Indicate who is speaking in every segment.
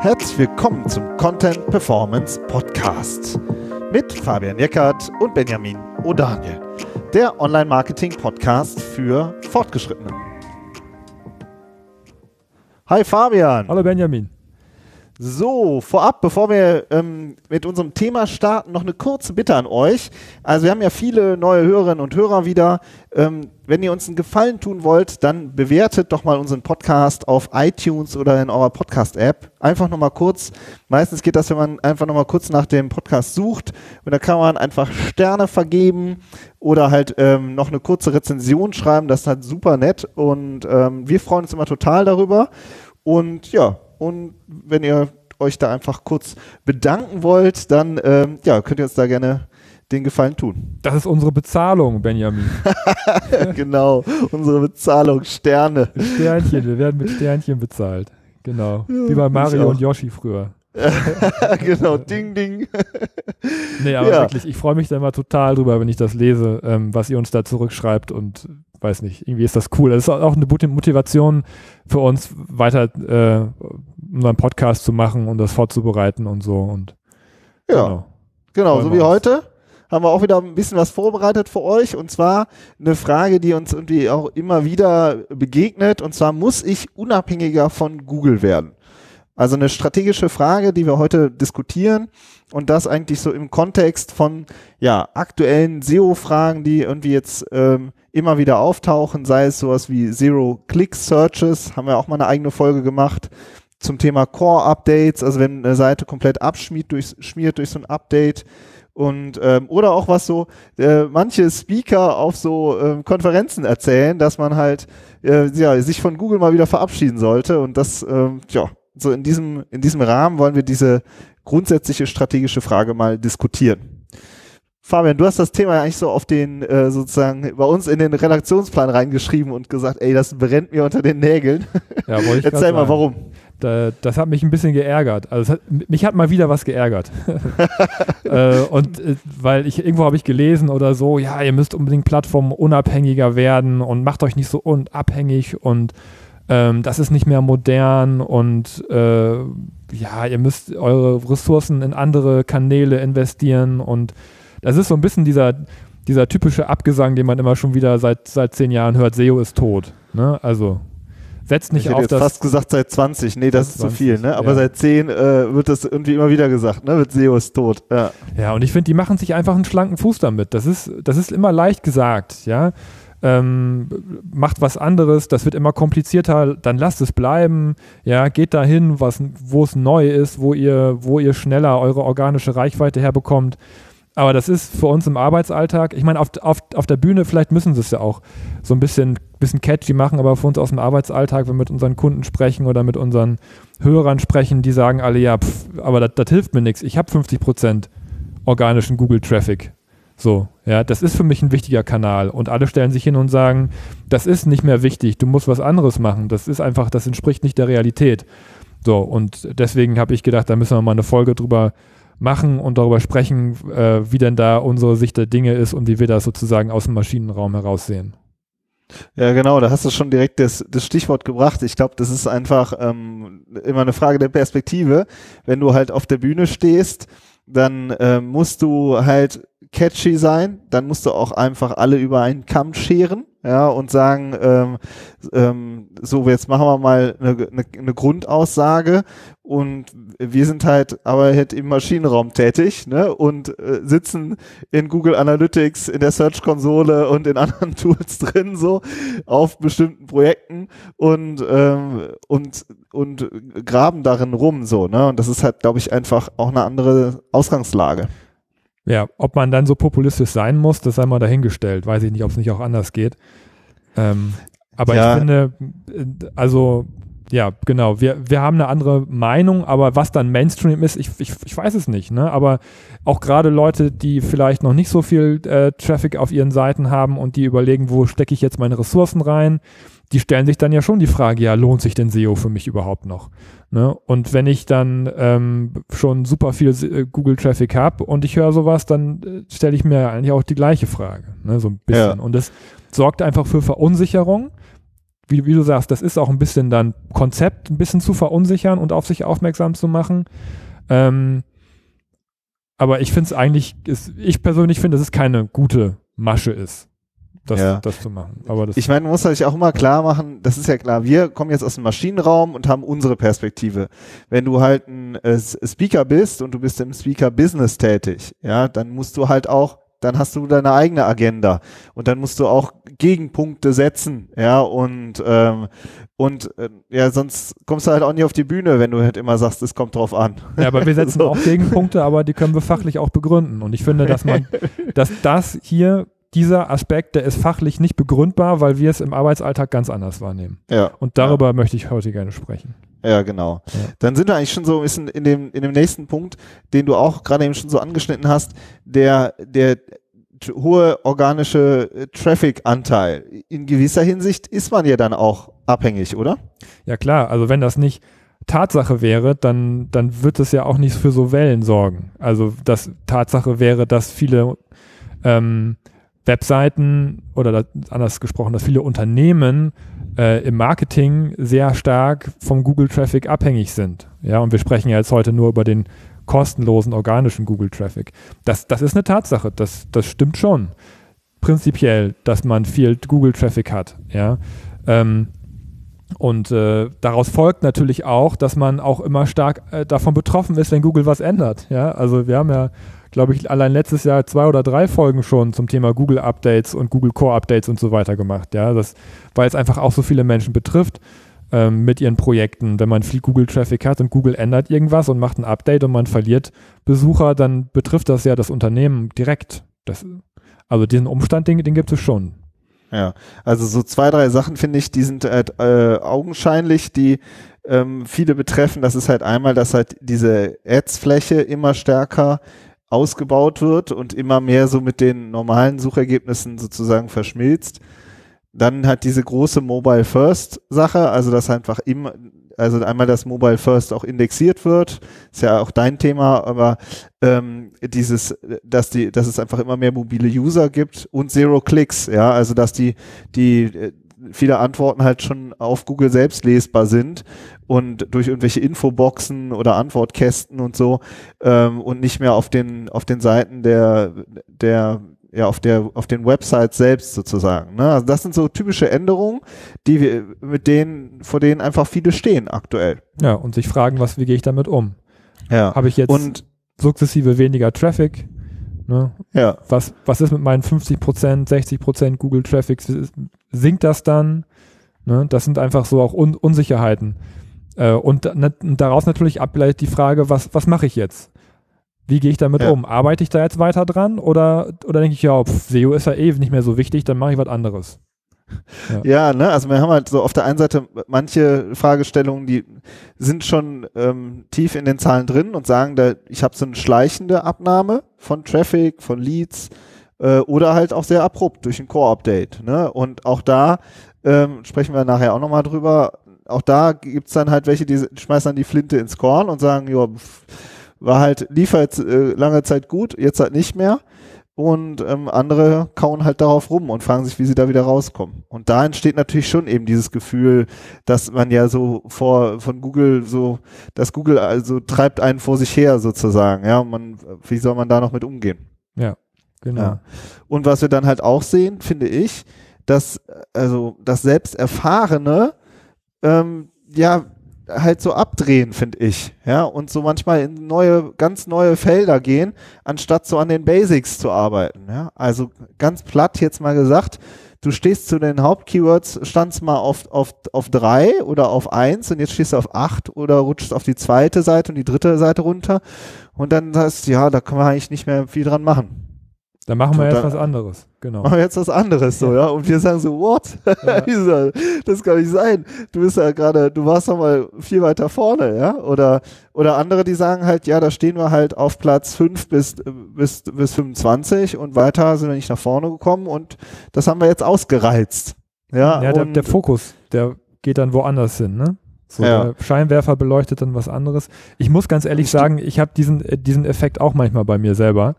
Speaker 1: Herzlich willkommen zum Content Performance Podcast mit Fabian Jeckert und Benjamin O'Daniel, der Online-Marketing-Podcast für Fortgeschrittene. Hi Fabian.
Speaker 2: Hallo Benjamin.
Speaker 1: So, vorab, bevor wir ähm, mit unserem Thema starten, noch eine kurze Bitte an euch. Also wir haben ja viele neue Hörerinnen und Hörer wieder. Ähm, wenn ihr uns einen Gefallen tun wollt, dann bewertet doch mal unseren Podcast auf iTunes oder in eurer Podcast-App. Einfach nochmal kurz. Meistens geht das, wenn man einfach nochmal kurz nach dem Podcast sucht. Und da kann man einfach Sterne vergeben oder halt ähm, noch eine kurze Rezension schreiben. Das ist halt super nett. Und ähm, wir freuen uns immer total darüber. Und ja, und wenn ihr euch da einfach kurz bedanken wollt, dann ähm, ja, könnt ihr uns da gerne den Gefallen tun.
Speaker 2: Das ist unsere Bezahlung, Benjamin.
Speaker 1: genau, unsere Bezahlung, Sterne.
Speaker 2: Sternchen, wir werden mit Sternchen bezahlt. Genau. Wie bei Mario und Yoshi früher.
Speaker 1: genau, ding, ding.
Speaker 2: nee, aber ja. wirklich, ich freue mich da immer total drüber, wenn ich das lese, ähm, was ihr uns da zurückschreibt und weiß nicht, irgendwie ist das cool. Das ist auch eine gute Motivation für uns, weiter äh, unseren Podcast zu machen und das vorzubereiten und so. Und
Speaker 1: ja, genau, genau so wie heute haben wir auch wieder ein bisschen was vorbereitet für euch und zwar eine Frage, die uns irgendwie auch immer wieder begegnet und zwar muss ich unabhängiger von Google werden? Also eine strategische Frage, die wir heute diskutieren und das eigentlich so im Kontext von ja aktuellen SEO-Fragen, die irgendwie jetzt ähm, immer wieder auftauchen, sei es sowas wie Zero-Click-Searches, haben wir auch mal eine eigene Folge gemacht zum Thema Core-Updates, also wenn eine Seite komplett abschmiert durch, schmiert durch so ein Update und ähm, oder auch was so äh, manche Speaker auf so äh, Konferenzen erzählen, dass man halt äh, ja, sich von Google mal wieder verabschieden sollte und das ähm, ja so in diesem in diesem Rahmen wollen wir diese grundsätzliche strategische Frage mal diskutieren. Fabian, du hast das Thema eigentlich so auf den, äh, sozusagen, bei uns in den Redaktionsplan reingeschrieben und gesagt, ey, das brennt mir unter den Nägeln. Ja, wollte ich Erzähl mal, warum.
Speaker 2: Da, das hat mich ein bisschen geärgert. Also hat, mich hat mal wieder was geärgert. äh, und äh, weil ich irgendwo habe ich gelesen oder so, ja, ihr müsst unbedingt plattformunabhängiger werden und macht euch nicht so unabhängig und ähm, das ist nicht mehr modern und äh, ja, ihr müsst eure Ressourcen in andere Kanäle investieren und das ist so ein bisschen dieser, dieser typische Abgesang, den man immer schon wieder seit, seit zehn Jahren hört, SEO ist tot. Ne? Also setzt nicht
Speaker 1: ich
Speaker 2: auf
Speaker 1: hätte jetzt fast gesagt seit 20, nee, das ist 20, zu viel, ne? Aber ja. seit 10 äh, wird das irgendwie immer wieder gesagt, ne? Wird SEO ist tot. Ja,
Speaker 2: ja und ich finde, die machen sich einfach einen schlanken Fuß damit. Das ist, das ist immer leicht gesagt, ja. Ähm, macht was anderes, das wird immer komplizierter, dann lasst es bleiben, ja, geht dahin, was, wo es neu ist, wo ihr, wo ihr schneller eure organische Reichweite herbekommt aber das ist für uns im Arbeitsalltag, ich meine, auf, auf, auf der Bühne, vielleicht müssen sie es ja auch so ein bisschen, bisschen catchy machen, aber für uns aus dem Arbeitsalltag, wenn wir mit unseren Kunden sprechen oder mit unseren Hörern sprechen, die sagen alle, ja, pff, aber das, hilft mir nichts. Ich habe 50% organischen Google-Traffic. So, ja, das ist für mich ein wichtiger Kanal. Und alle stellen sich hin und sagen, das ist nicht mehr wichtig, du musst was anderes machen. Das ist einfach, das entspricht nicht der Realität. So, und deswegen habe ich gedacht, da müssen wir mal eine Folge drüber machen und darüber sprechen, äh, wie denn da unsere Sicht der Dinge ist und wie wir das sozusagen aus dem Maschinenraum heraus sehen.
Speaker 1: Ja, genau, da hast du schon direkt das, das Stichwort gebracht. Ich glaube, das ist einfach ähm, immer eine Frage der Perspektive. Wenn du halt auf der Bühne stehst, dann äh, musst du halt catchy sein, dann musst du auch einfach alle über einen Kamm scheren ja, und sagen, ähm, ähm, so, jetzt machen wir mal eine, eine, eine Grundaussage und wir sind halt aber halt im Maschinenraum tätig ne, und äh, sitzen in Google Analytics, in der Search-Konsole und in anderen Tools drin, so auf bestimmten Projekten und, ähm, und, und graben darin rum, so, ne? Und das ist halt, glaube ich, einfach auch eine andere Ausgangslage.
Speaker 2: Ja, ob man dann so populistisch sein muss, das sei mal dahingestellt. Weiß ich nicht, ob es nicht auch anders geht. Ähm, aber ja. ich finde, äh, also ja, genau. Wir, wir haben eine andere Meinung, aber was dann Mainstream ist, ich, ich, ich weiß es nicht. Ne? Aber auch gerade Leute, die vielleicht noch nicht so viel äh, Traffic auf ihren Seiten haben und die überlegen, wo stecke ich jetzt meine Ressourcen rein, die stellen sich dann ja schon die Frage, ja, lohnt sich denn SEO für mich überhaupt noch? Ne? Und wenn ich dann ähm, schon super viel äh, Google-Traffic habe und ich höre sowas, dann äh, stelle ich mir eigentlich auch die gleiche Frage, ne? so ein bisschen. Ja. Und das sorgt einfach für Verunsicherung, wie, wie du sagst, das ist auch ein bisschen dann Konzept, ein bisschen zu verunsichern und auf sich aufmerksam zu machen. Ähm, aber ich finde es eigentlich, ist, ich persönlich finde, dass es keine gute Masche ist, das,
Speaker 1: Ja.
Speaker 2: das zu machen. Aber das,
Speaker 1: Ich meine, man muss sich auch immer klar machen, das ist ja klar, wir kommen jetzt aus dem Maschinenraum und haben unsere Perspektive. Wenn du halt ein äh, Speaker bist und du bist im Speaker-Business tätig, ja, dann musst du halt auch, dann hast du deine eigene Agenda und dann musst du auch Gegenpunkte setzen, ja, und, ähm, und äh, ja, sonst kommst du halt auch nicht auf die Bühne, wenn du halt immer sagst, es kommt drauf an.
Speaker 2: ja, aber wir setzen
Speaker 1: So.
Speaker 2: auch Gegenpunkte, aber die können wir fachlich auch begründen. Und ich finde, dass man, dass das hier, dieser Aspekt, der ist fachlich nicht begründbar, weil wir es im Arbeitsalltag ganz anders wahrnehmen.
Speaker 1: Ja.
Speaker 2: Und darüber möchte ich heute gerne sprechen.
Speaker 1: Ja, genau.
Speaker 2: Ja.
Speaker 1: Dann sind wir eigentlich schon so ein bisschen in dem, in dem nächsten Punkt, den du auch gerade eben schon so angeschnitten hast, der, der hohe organische äh, Traffic-Anteil. In gewisser Hinsicht ist man ja dann auch abhängig, oder?
Speaker 2: Ja klar, also wenn das nicht Tatsache wäre, dann, dann wird es ja auch nicht für so Wellen sorgen. Also das Tatsache wäre, dass viele ähm, Webseiten oder anders gesprochen, dass viele Unternehmen äh, im Marketing sehr stark vom Google-Traffic abhängig sind. Ja, und wir sprechen ja jetzt heute nur über den kostenlosen organischen Google-Traffic. Das, das ist eine Tatsache, das, das stimmt schon. Prinzipiell, dass man viel Google-Traffic hat. Ja. Ähm, und äh, daraus folgt natürlich auch, dass man auch immer stark äh, davon betroffen ist, wenn Google was ändert. Ja, also wir haben ja, glaube ich, allein letztes Jahr zwei oder drei Folgen schon zum Thema Google Updates und Google Core Updates und so weiter gemacht. Ja, das, weil es einfach auch so viele Menschen betrifft ähm, mit ihren Projekten. Wenn man viel Google Traffic hat und Google ändert irgendwas und macht ein Update und man verliert Besucher, dann betrifft das ja das Unternehmen direkt. Das, also diesen Umstand, den, den gibt es schon.
Speaker 1: Ja, also so zwei, drei Sachen finde ich, die sind halt, äh, augenscheinlich, die ähm, viele betreffen. Das ist halt einmal, dass halt diese Ads-Fläche immer stärker ausgebaut wird und immer mehr so mit den normalen Suchergebnissen sozusagen verschmilzt. Dann hat diese große Mobile First Sache, also dass einfach immer, also einmal das Mobile First auch indexiert wird, ist ja auch dein Thema, aber ähm, dieses, dass die, dass es einfach immer mehr mobile User gibt und Zero Clicks, ja, also dass die, die viele Antworten halt schon auf Google selbst lesbar sind und durch irgendwelche Infoboxen oder Antwortkästen und so ähm, und nicht mehr auf den auf den Seiten der der ja auf der auf den Websites selbst sozusagen. Ne? Also das sind so typische Änderungen, die wir mit denen vor denen einfach viele stehen aktuell.
Speaker 2: Ja, und sich fragen, was, wie gehe ich damit um?
Speaker 1: Ja.
Speaker 2: Habe ich jetzt
Speaker 1: Und
Speaker 2: sukzessive weniger Traffic? Ne?
Speaker 1: ja,
Speaker 2: Was, was ist mit meinen 50%, 60% Google Traffic? Sinkt das dann? Ne? Das sind einfach so auch Un Unsicherheiten. Äh, und, und daraus natürlich abgeleitet die Frage, was, was mache ich jetzt? Wie gehe ich damit
Speaker 1: Ja.
Speaker 2: um? Arbeite ich da jetzt weiter dran oder, oder denke ich, ja, pf, SEO ist ja eh nicht mehr so wichtig, dann mache ich was anderes.
Speaker 1: Ja, ne, also wir haben halt so auf der einen Seite manche Fragestellungen, die sind schon ähm, tief in den Zahlen drin und sagen, da, ich habe so eine schleichende Abnahme von Traffic, von Leads äh, oder halt auch sehr abrupt durch ein Core-Update. Ne? Und auch da ähm, sprechen wir nachher auch nochmal drüber. Auch da gibt's dann halt welche, die schmeißen dann die Flinte ins Korn und sagen, ja, war halt, lief halt äh, lange Zeit gut, jetzt halt nicht mehr. Und ähm, andere kauen halt darauf rum und fragen sich, wie sie da wieder rauskommen. Und da entsteht natürlich schon eben dieses Gefühl, dass man ja so vor von Google so, dass Google also treibt einen vor sich her sozusagen. Ja, man, wie soll man da noch mit umgehen?
Speaker 2: Genau.
Speaker 1: Ja. Und was wir dann halt auch sehen, finde ich, dass also das selbst Erfahrene ähm, ja halt so abdrehen, finde ich. Ja, und so manchmal in neue, ganz neue Felder gehen, anstatt so an den Basics zu arbeiten. Ja, also ganz platt jetzt mal gesagt, du stehst zu den Hauptkeywords, standst mal auf, auf, auf drei oder auf eins und jetzt stehst du auf acht oder rutschst auf die zweite Seite und die dritte Seite runter und dann sagst du, ja, da kann man eigentlich nicht mehr viel dran machen.
Speaker 2: Dann machen wir jetzt was anderes. Genau.
Speaker 1: Machen wir jetzt was anderes so, ja. Und wir sagen so, what?
Speaker 2: Ja.
Speaker 1: Das kann nicht sein. Du bist ja gerade, du warst doch mal viel weiter vorne, ja. Oder, oder andere, die sagen halt, ja, da stehen wir halt auf Platz 5 bis, bis, bis 25 und weiter sind wir nicht nach vorne gekommen und das haben wir jetzt ausgereizt. Ja,
Speaker 2: Ja, der, der Fokus, der geht dann woanders hin, ne? So,
Speaker 1: Ja.
Speaker 2: Der Scheinwerfer beleuchtet dann was anderes. Ich muss ganz ehrlich sagen, ich habe diesen, diesen Effekt auch manchmal bei mir selber.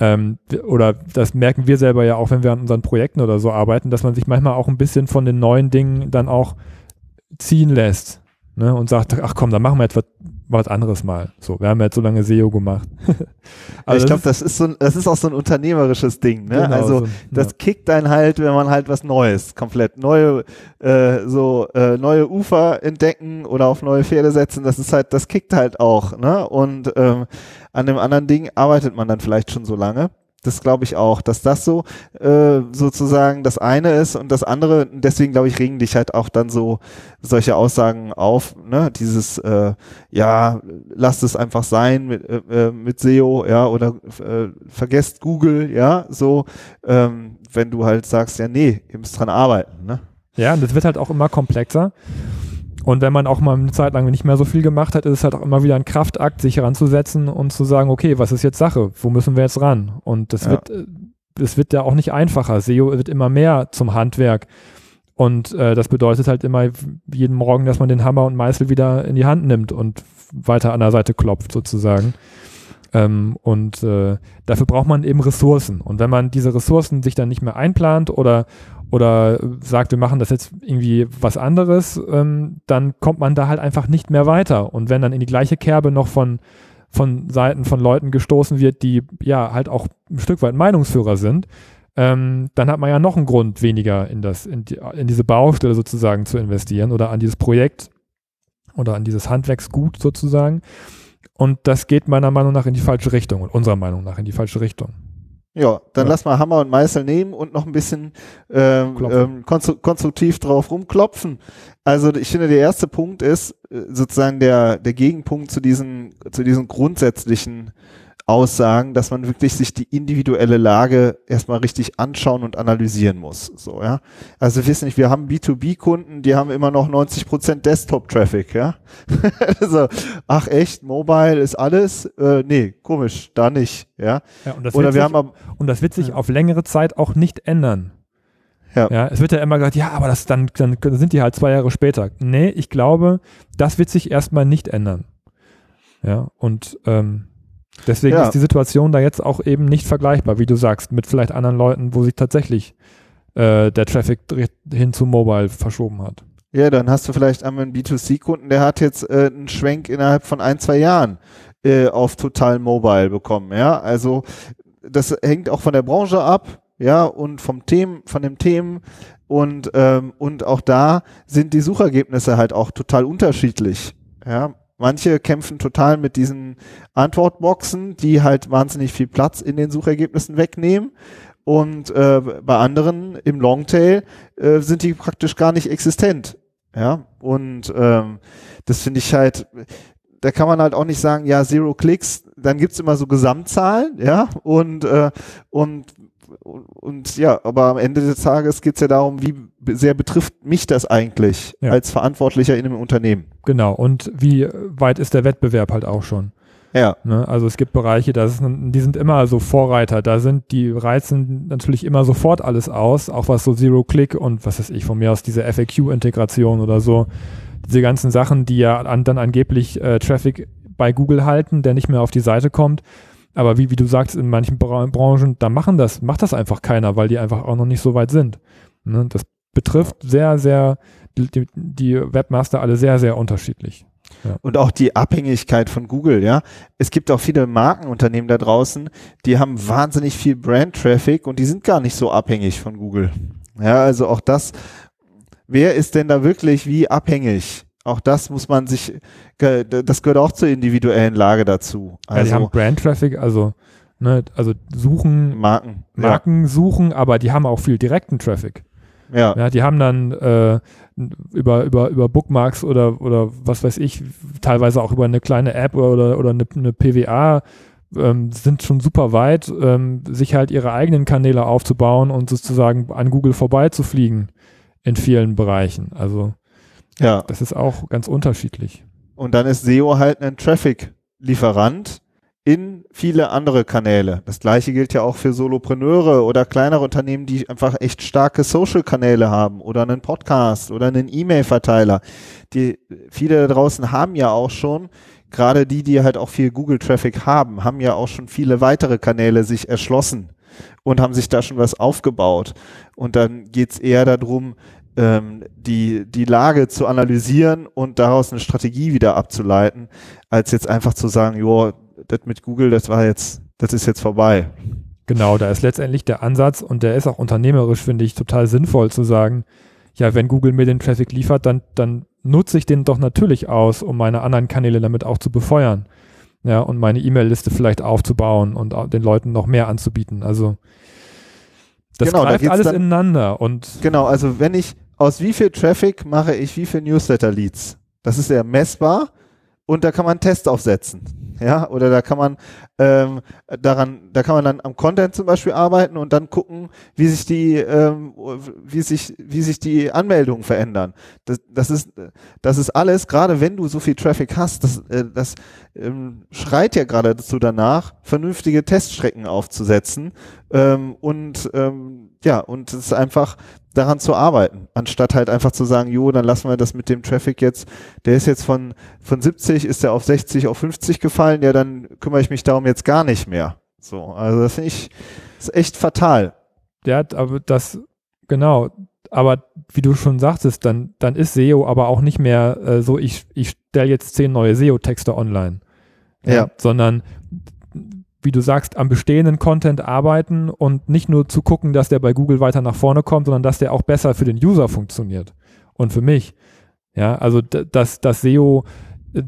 Speaker 2: Ähm, oder das merken wir selber ja auch, wenn wir an unseren Projekten oder so arbeiten, dass man sich manchmal auch ein bisschen von den neuen Dingen dann auch ziehen lässt ne, und sagt, ach komm, dann machen wir etwas was anderes mal. So, wir haben jetzt so lange SEO gemacht.
Speaker 1: also ich glaube, das ist so das ist auch so ein unternehmerisches Ding, ne? Genau, also so, das ja. kickt einen halt, wenn man halt was Neues, komplett neue äh, so äh, neue Ufer entdecken oder auf neue Pferde setzen, das ist halt, das kickt halt auch, ne? Und ähm, an dem anderen Ding arbeitet man dann vielleicht schon so lange. Das glaube ich auch, dass das so äh, sozusagen das eine ist und das andere, deswegen glaube ich, regen dich halt auch dann so solche Aussagen auf, ne? Dieses, äh, ja, lasst es einfach sein mit, äh, äh mit SEO, ja, oder äh, vergesst Google, ja, so, ähm, wenn du halt sagst, ja, nee, ihr müsst dran arbeiten, ne?
Speaker 2: Ja, und das wird halt auch immer komplexer. Und wenn man auch mal eine Zeit lang nicht mehr so viel gemacht hat, ist es halt auch immer wieder ein Kraftakt, sich heranzusetzen und zu sagen, okay, was ist jetzt Sache? Wo müssen wir jetzt ran? Und das ja. wird, äh, das wird ja auch nicht einfacher. SEO wird immer mehr zum Handwerk. Und äh, das bedeutet halt immer jeden Morgen, dass man den Hammer und Meißel wieder in die Hand nimmt und weiter an der Seite klopft sozusagen. Ähm, und äh, dafür braucht man eben Ressourcen. Und wenn man diese Ressourcen sich dann nicht mehr einplant oder oder sagt, wir machen das jetzt irgendwie was anderes, ähm, dann kommt man da halt einfach nicht mehr weiter. Und wenn dann in die gleiche Kerbe noch von, von Seiten von Leuten gestoßen wird, die ja halt auch ein Stück weit Meinungsführer sind, ähm, dann hat man ja noch einen Grund weniger in, das, in, die, in diese Baustelle sozusagen zu investieren oder an dieses Projekt oder an dieses Handwerksgut sozusagen. Und das geht meiner Meinung nach in die falsche Richtung und unserer Meinung nach in die falsche Richtung.
Speaker 1: Ja, dann ja. lass mal Hammer und Meißel nehmen und noch ein bisschen ähm, ähm, konstru konstruktiv drauf rumklopfen. Also ich finde, der erste Punkt ist äh, sozusagen der, der Gegenpunkt zu diesen, zu diesen grundsätzlichen Aussagen, dass man wirklich sich die individuelle Lage erstmal richtig anschauen und analysieren muss. So, ja. Also wir wissen nicht, wir haben B2B-Kunden, die haben immer noch 90 Prozent Desktop-Traffic, ja. also, ach echt, Mobile ist alles? Äh, nee, komisch, da nicht, ja.
Speaker 2: ja und Oder wir sich, haben und das wird sich auf längere Zeit auch nicht ändern. Ja. ja. Es wird ja immer gesagt, ja, aber das dann, dann sind die halt zwei Jahre später. Nee, ich glaube, das wird sich erstmal nicht ändern. Ja, und ähm, Deswegen ja. ist die Situation da jetzt auch eben nicht vergleichbar, wie du sagst, mit vielleicht anderen Leuten, wo sich tatsächlich äh, der Traffic hin zu Mobile verschoben hat.
Speaker 1: Ja, dann hast du vielleicht einmal einen B2C-Kunden, der hat jetzt äh, einen Schwenk innerhalb von ein, zwei Jahren äh, auf total Mobile bekommen. Ja, also das hängt auch von der Branche ab, ja, und vom Themen, von den Themen und ähm, und auch da sind die Suchergebnisse halt auch total unterschiedlich. Ja, Manche kämpfen total mit diesen Antwortboxen, die halt wahnsinnig viel Platz in den Suchergebnissen wegnehmen. Und äh, bei anderen im Longtail äh, sind die praktisch gar nicht existent. Ja, und ähm, das finde ich halt, da kann man halt auch nicht sagen, ja, Zero Clicks, dann gibt's immer so Gesamtzahlen, ja, und, äh, und und ja, aber am Ende des Tages geht es ja darum, wie sehr betrifft mich das eigentlich ja. als Verantwortlicher in einem Unternehmen.
Speaker 2: Genau, und wie weit ist der Wettbewerb halt auch schon? Ja. Ne? Also es gibt Bereiche, da ist, die sind immer so Vorreiter, da sind die reizen natürlich immer sofort alles aus, auch was so Zero-Click und was weiß ich, von mir aus diese FAQ-Integration oder so, diese ganzen Sachen, die ja an, dann angeblich äh, Traffic bei Google halten, der nicht mehr auf die Seite kommt. Aber wie, wie du sagst, in manchen Branchen, da machen das, macht das einfach keiner, weil die einfach auch noch nicht so weit sind. Ne? Das betrifft sehr, sehr, die, die Webmaster alle sehr, sehr unterschiedlich.
Speaker 1: Ja. Und auch die Abhängigkeit von Google, ja. Es gibt auch viele Markenunternehmen da draußen, die haben wahnsinnig viel Brand-Traffic und die sind gar nicht so abhängig von Google. Ja, also auch das, wer ist denn da wirklich wie abhängig? Auch das muss man sich, das gehört auch zur individuellen Lage dazu.
Speaker 2: Also, ja, die haben also Brand Traffic, also, ne, also suchen, Marken, Marken ja. suchen, aber die haben auch viel direkten Traffic. Ja. ja die haben dann äh, über, über, über Bookmarks oder, oder was weiß ich, teilweise auch über eine kleine App oder, oder eine, eine PWA ähm, sind schon super weit, ähm, sich halt ihre eigenen Kanäle aufzubauen und sozusagen an Google vorbeizufliegen in vielen Bereichen. Also ja. Das ist auch ganz unterschiedlich.
Speaker 1: Und dann ist SEO halt ein Traffic-Lieferant in viele andere Kanäle. Das gleiche gilt ja auch für Solopreneure oder kleinere Unternehmen, die einfach echt starke Social-Kanäle haben oder einen Podcast oder einen E-Mail-Verteiler. Die viele da draußen haben ja auch schon gerade die, die halt auch viel Google-Traffic haben, haben ja auch schon viele weitere Kanäle sich erschlossen und haben sich da schon was aufgebaut. Und dann geht's eher darum, ähm, die, die Lage zu analysieren und daraus eine Strategie wieder abzuleiten, als jetzt einfach zu sagen, jo, das mit Google, das war jetzt, das ist jetzt vorbei.
Speaker 2: Genau, da ist letztendlich der Ansatz und der ist auch unternehmerisch, finde ich, total sinnvoll zu sagen, ja, wenn Google mir den Traffic liefert, dann, dann nutze ich den doch natürlich aus, um meine anderen Kanäle damit auch zu befeuern. Ja, und meine E-Mail-Liste vielleicht aufzubauen und den Leuten noch mehr anzubieten. Also das genau, greift da alles ineinander und
Speaker 1: genau, also wenn ich aus wie viel Traffic mache ich wie viel Newsletter-Leads? Das ist ja messbar und da kann man Tests aufsetzen ja, oder da kann man ähm, daran, da kann man dann am Content zum Beispiel arbeiten und dann gucken, wie sich die, ähm, wie sich, wie sich die Anmeldungen verändern. Das, das ist, das ist alles, gerade wenn du so viel Traffic hast, das, äh, das ähm, schreit ja gerade dazu danach, vernünftige Teststrecken aufzusetzen ähm, und ähm, ja, und es ist einfach daran zu arbeiten, anstatt halt einfach zu sagen, jo, dann lassen wir das mit dem Traffic jetzt, der ist jetzt von, von 70, ist der auf 60, auf 50 gefallen, ja, dann kümmere ich mich darum jetzt gar nicht mehr. So, also das finde ich, ist echt fatal.
Speaker 2: Hat aber das, genau, aber wie du schon sagtest, dann, dann ist SEO aber auch nicht mehr äh, so, ich, ich stelle jetzt zehn neue SEO-Texte online. Ja. ja. Sondern wie du sagst, am bestehenden Content arbeiten und nicht nur zu gucken, dass der bei Google weiter nach vorne kommt, sondern dass der auch besser für den User funktioniert und für mich. Ja, also dass das SEO, äh,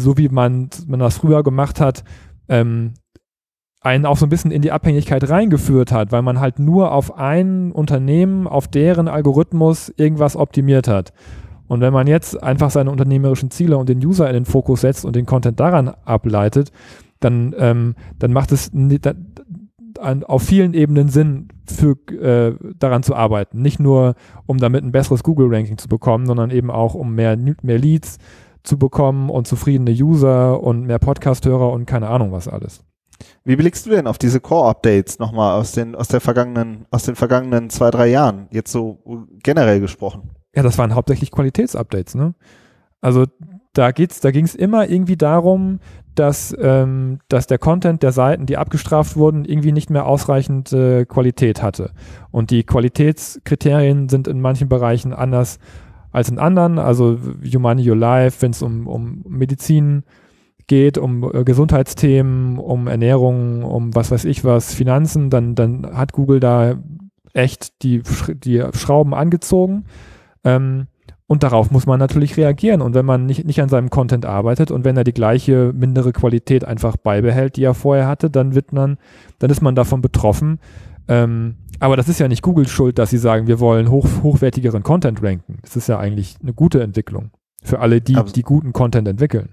Speaker 2: so wie man, man das früher gemacht hat, ähm, einen auch so ein bisschen in die Abhängigkeit reingeführt hat, weil man halt nur auf ein Unternehmen, auf deren Algorithmus irgendwas optimiert hat. Und wenn man jetzt einfach seine unternehmerischen Ziele und den User in den Fokus setzt und den Content daran ableitet, dann, ähm, dann macht es dann auf vielen Ebenen Sinn, für, äh, daran zu arbeiten. Nicht nur, um damit ein besseres Google-Ranking zu bekommen, sondern eben auch, um mehr, mehr Leads zu bekommen und zufriedene User und mehr Podcast-Hörer und keine Ahnung was alles.
Speaker 1: Wie blickst du denn auf diese Core-Updates nochmal aus den, aus der vergangenen, aus den vergangenen zwei, drei Jahren, jetzt so generell gesprochen?
Speaker 2: Ja, das waren hauptsächlich Qualitätsupdates, ne? Also da geht's, da ging es immer irgendwie darum, dass, ähm, dass der Content der Seiten, die abgestraft wurden, irgendwie nicht mehr ausreichend äh, Qualität hatte. Und die Qualitätskriterien sind in manchen Bereichen anders als in anderen. Also Your Money, Your Life, wenn es um, um Medizin geht, um äh, Gesundheitsthemen, um Ernährung, um was weiß ich was, Finanzen, dann, dann hat Google da echt die, die Schrauben angezogen. Ähm, und darauf muss man natürlich reagieren. Und wenn man nicht, nicht an seinem Content arbeitet und wenn er die gleiche mindere Qualität einfach beibehält, die er vorher hatte, dann wird man, dann ist man davon betroffen. Ähm, aber das ist ja nicht Google schuld, dass sie sagen, wir wollen hoch, hochwertigeren Content ranken. Das ist ja eigentlich eine gute Entwicklung für alle, die, die guten Content entwickeln.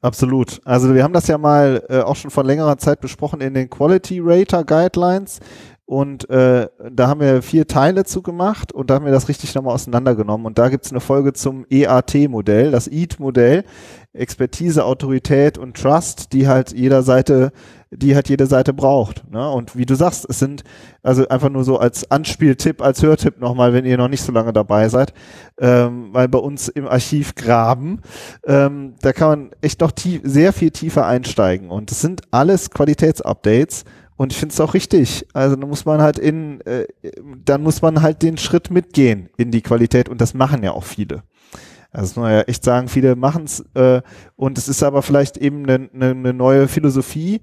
Speaker 1: Absolut. Also wir haben das ja mal äh, auch schon vor längerer Zeit besprochen in den Quality Rater Guidelines. Und äh, da haben wir vier Teile zu gemacht und da haben wir das richtig nochmal auseinandergenommen. Und da gibt's eine Folge zum EAT-Modell, das EAT-Modell, Expertise, Autorität und Trust, die halt jeder Seite, die halt jede Seite braucht. Ne? Und wie du sagst, es sind also einfach nur so als Anspieltipp, als Hörtipp nochmal, wenn ihr noch nicht so lange dabei seid, ähm, weil bei uns im Archiv graben, ähm, da kann man echt noch tief, sehr viel tiefer einsteigen. Und es sind alles Qualitätsupdates und ich finde es auch richtig. Also dann muss man halt in, äh, dann muss man halt den Schritt mitgehen in die Qualität und das machen ja auch viele. Also muss man ja echt sagen, viele machen es äh, und es ist aber vielleicht eben eine ne, ne neue Philosophie.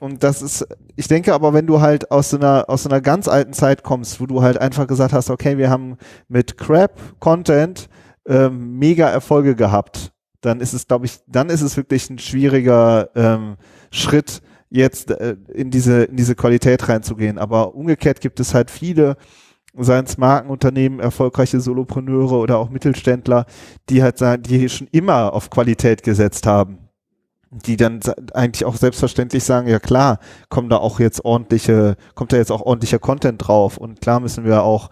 Speaker 1: Und das ist, ich denke aber, wenn du halt aus so einer, aus so einer ganz alten Zeit kommst, wo du halt einfach gesagt hast, okay, wir haben mit Crap-Content äh, mega Erfolge gehabt, dann ist es, glaube ich, dann ist es wirklich ein schwieriger ähm, Schritt, jetzt äh, in diese in diese Qualität reinzugehen. Aber umgekehrt gibt es halt viele, seien es Markenunternehmen, erfolgreiche Solopreneure oder auch Mittelständler, die halt sagen, die schon immer auf Qualität gesetzt haben. Die dann eigentlich auch selbstverständlich sagen, ja klar, kommen da auch jetzt ordentliche, kommt da jetzt auch ordentlicher Content drauf und klar müssen wir auch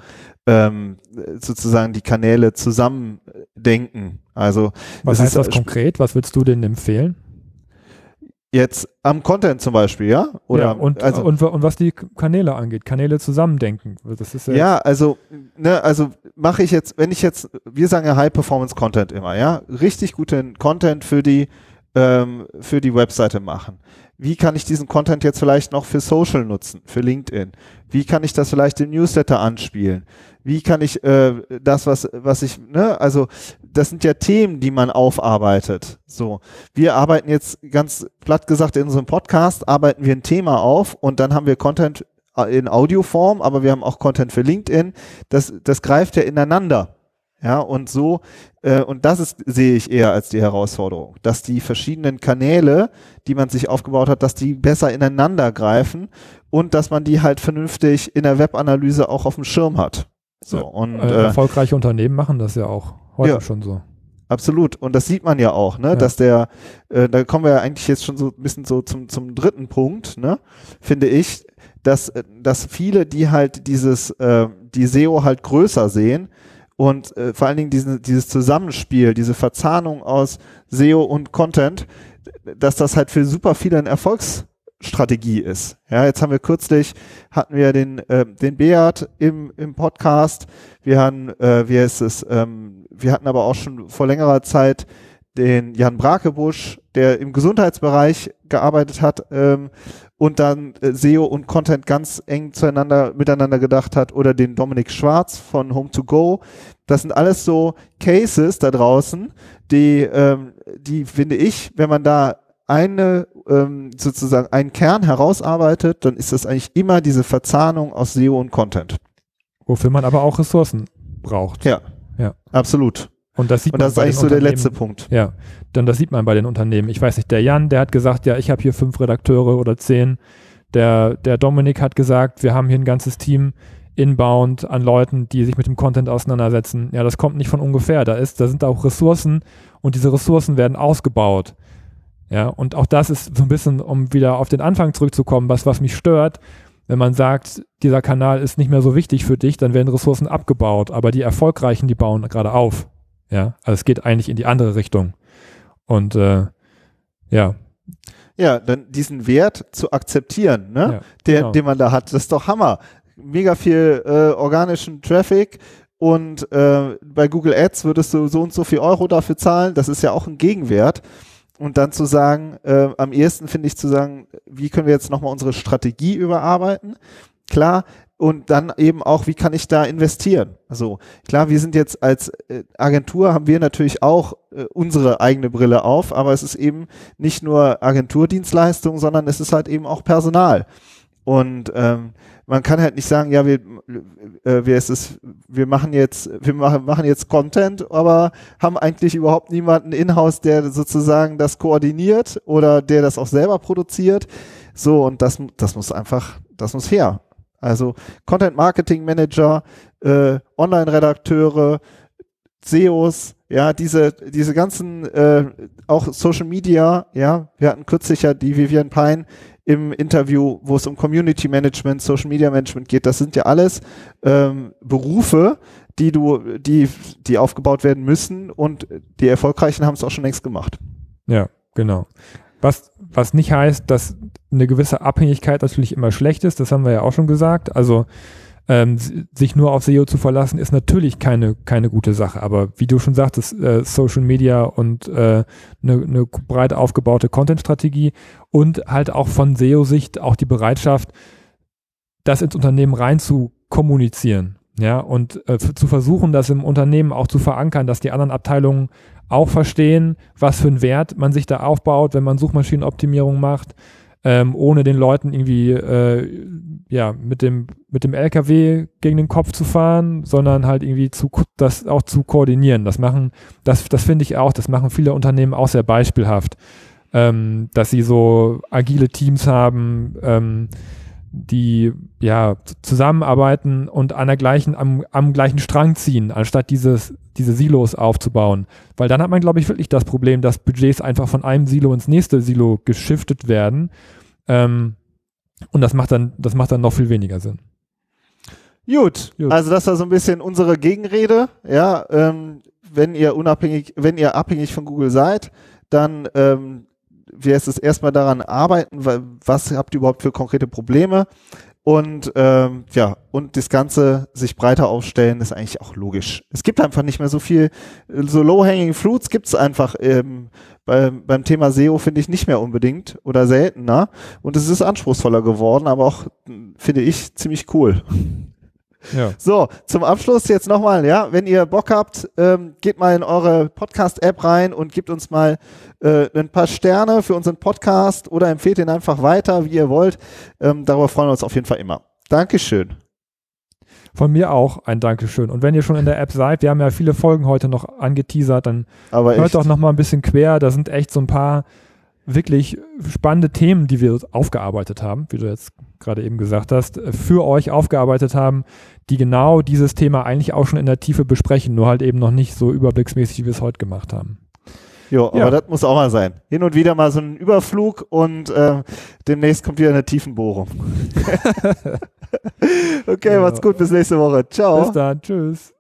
Speaker 1: ähm, sozusagen die Kanäle zusammen denken. Also
Speaker 2: was heißt das konkret? Was würdest du denn empfehlen?
Speaker 1: Jetzt am Content zum Beispiel, ja?
Speaker 2: Oder ja, und, also, und, und was die Kanäle angeht, Kanäle zusammendenken.
Speaker 1: Das ist ja, ja also, ne, also mache ich jetzt, wenn ich jetzt, wir sagen ja High Performance Content immer, ja, richtig guten Content für die ähm, für die Webseite machen. Wie kann ich diesen Content jetzt vielleicht noch für Social nutzen, für LinkedIn? Wie kann ich das vielleicht im Newsletter anspielen? Wie kann ich äh, das, was, was ich, ne, also das sind ja Themen, die man aufarbeitet. So, wir arbeiten jetzt ganz platt gesagt in unserem Podcast, arbeiten wir ein Thema auf und dann haben wir Content äh, in Audioform, aber wir haben auch Content für LinkedIn. Das, das greift ja ineinander. Ja, und so, äh, und das ist, sehe ich eher als die Herausforderung, dass die verschiedenen Kanäle, die man sich aufgebaut hat, dass die besser ineinander greifen und dass man die halt vernünftig in der Webanalyse auch auf dem Schirm hat.
Speaker 2: So, und, äh, erfolgreiche Unternehmen machen das ja auch heute ja, schon so.
Speaker 1: Absolut. Und das sieht man ja auch, ne, ja. dass der, äh, da kommen wir ja eigentlich jetzt schon so ein bisschen so zum, zum dritten Punkt, ne, finde ich, dass, äh, dass viele, die halt dieses, äh, die SEO halt größer sehen und äh, vor allen Dingen diesen, dieses Zusammenspiel, diese Verzahnung aus SEO und Content, dass das halt für super viele ein Erfolgs Strategie ist. Ja, jetzt haben wir kürzlich hatten wir den äh, den Beat im im Podcast. Wir haben äh, wie heißt es? Ähm, wir hatten aber auch schon vor längerer Zeit den Jan Brakebusch, der im Gesundheitsbereich gearbeitet hat ähm, und dann äh, SEO und Content ganz eng zueinander miteinander gedacht hat oder den Dominik Schwarz von Home to Go. Das sind alles so Cases da draußen, die ähm, die finde ich, wenn man da eine ähm, sozusagen einen Kern herausarbeitet, dann ist das eigentlich immer diese Verzahnung aus SEO und Content.
Speaker 2: Wofür man aber auch Ressourcen braucht.
Speaker 1: Ja, ja, absolut.
Speaker 2: Und das, sieht
Speaker 1: und das ist eigentlich so der letzte Punkt.
Speaker 2: Ja, dann das sieht man bei den Unternehmen. Ich weiß nicht, der Jan, der hat gesagt, ja, ich habe hier fünf Redakteure oder zehn. Der, der Dominik hat gesagt, wir haben hier ein ganzes Team inbound an Leuten, die sich mit dem Content auseinandersetzen. Ja, das kommt nicht von ungefähr. Da ist, da sind auch Ressourcen und diese Ressourcen werden ausgebaut. Ja, und auch das ist so ein bisschen, um wieder auf den Anfang zurückzukommen, was, was mich stört. Wenn man sagt, dieser Kanal ist nicht mehr so wichtig für dich, dann werden Ressourcen abgebaut, aber die Erfolgreichen, die bauen gerade auf. Ja, also es geht eigentlich in die andere Richtung. Und äh, ja.
Speaker 1: Ja, dann diesen Wert zu akzeptieren, ne? Ja, Der, genau. den man da hat, das ist doch Hammer. Mega viel äh, organischen Traffic und äh, bei Google Ads würdest du so und so viel Euro dafür zahlen. Das ist ja auch ein Gegenwert und dann zu sagen, äh, am ehesten finde ich zu sagen, wie können wir jetzt nochmal unsere Strategie überarbeiten? Klar, und dann eben auch, wie kann ich da investieren? Also klar, wir sind jetzt als äh, Agentur, haben wir natürlich auch äh, unsere eigene Brille auf, aber es ist eben nicht nur Agenturdienstleistung, sondern es ist halt eben auch Personal. Und ähm, man kann halt nicht sagen, ja, wir, äh, wir, ist es, wir machen jetzt, wir machen, machen jetzt Content, aber haben eigentlich überhaupt niemanden in-house, der sozusagen das koordiniert oder der das auch selber produziert. So, und das, das muss einfach, das muss her. Also Content Marketing Manager, äh, Online-Redakteure, SEOs, ja, diese, diese ganzen, äh, auch Social Media, ja, wir hatten kürzlich ja die Vivian Pine im Interview, wo es um Community Management, Social Media Management geht. Das sind ja alles ähm, Berufe, die du, die, die aufgebaut werden müssen und die Erfolgreichen haben es auch schon längst gemacht.
Speaker 2: Ja, genau. Was, was nicht heißt, dass eine gewisse Abhängigkeit natürlich immer schlecht ist, das haben wir ja auch schon gesagt. Also ähm, sich nur auf SEO zu verlassen, ist natürlich keine, keine gute Sache. Aber wie du schon sagtest, äh, Social Media und eine äh, ne, ne breit aufgebaute Content-Strategie und halt auch von SEO-Sicht auch die Bereitschaft, das ins Unternehmen rein zu kommunizieren. Ja, und äh, zu versuchen, das im Unternehmen auch zu verankern, dass die anderen Abteilungen auch verstehen, was für einen Wert man sich da aufbaut, wenn man Suchmaschinenoptimierung macht, ähm, ohne den Leuten irgendwie äh, ja mit dem mit dem LKW gegen den Kopf zu fahren, sondern halt irgendwie zu das auch zu koordinieren. Das machen das das finde ich auch. Das machen viele Unternehmen auch sehr beispielhaft, ähm, dass sie so agile Teams haben. Ähm, die ja zusammenarbeiten und an der gleichen, am, am gleichen Strang ziehen, anstatt dieses, diese Silos aufzubauen. Weil dann hat man, glaube ich, wirklich das Problem, dass Budgets einfach von einem Silo ins nächste Silo geschiftet werden. Ähm, und das macht dann, das macht dann noch viel weniger Sinn.
Speaker 1: Gut, Gut. also das war so ein bisschen unsere Gegenrede. Ja, ähm, wenn ihr unabhängig, wenn ihr abhängig von Google seid, dann ähm, heißt es, erstmal daran arbeiten, was habt ihr überhaupt für konkrete Probleme und ähm, ja, und das Ganze sich breiter aufstellen, ist eigentlich auch logisch. Es gibt einfach nicht mehr so viel, so low-hanging fruits gibt's einfach ähm, bei, beim Thema SEO, finde ich, nicht mehr unbedingt oder seltener. Und es ist anspruchsvoller geworden, aber auch, finde ich, ziemlich cool. Ja. So, zum Abschluss jetzt nochmal, ja, wenn ihr Bock habt, ähm, geht mal in eure Podcast-App rein und gebt uns mal äh, ein paar Sterne für unseren Podcast oder empfehlt ihn einfach weiter, wie ihr wollt. Ähm, darüber freuen wir uns auf jeden Fall immer. Dankeschön.
Speaker 2: Von mir auch ein Dankeschön. Und wenn ihr schon in der App seid, wir haben ja viele Folgen heute noch angeteasert, dann
Speaker 1: Aber
Speaker 2: hört doch noch mal ein bisschen quer. Da sind echt so ein paar wirklich spannende Themen, die wir aufgearbeitet haben, wie du jetzt gerade eben gesagt hast, für euch aufgearbeitet haben, die genau dieses Thema eigentlich auch schon in der Tiefe besprechen, nur halt eben noch nicht so überblicksmäßig, wie wir es heute gemacht haben.
Speaker 1: Jo, aber ja. das muss auch mal sein. Hin und wieder mal so ein Überflug und äh, demnächst kommt wieder eine Tiefenbohrung. okay, ja. macht's gut, bis nächste Woche. Ciao.
Speaker 2: Bis dann, tschüss.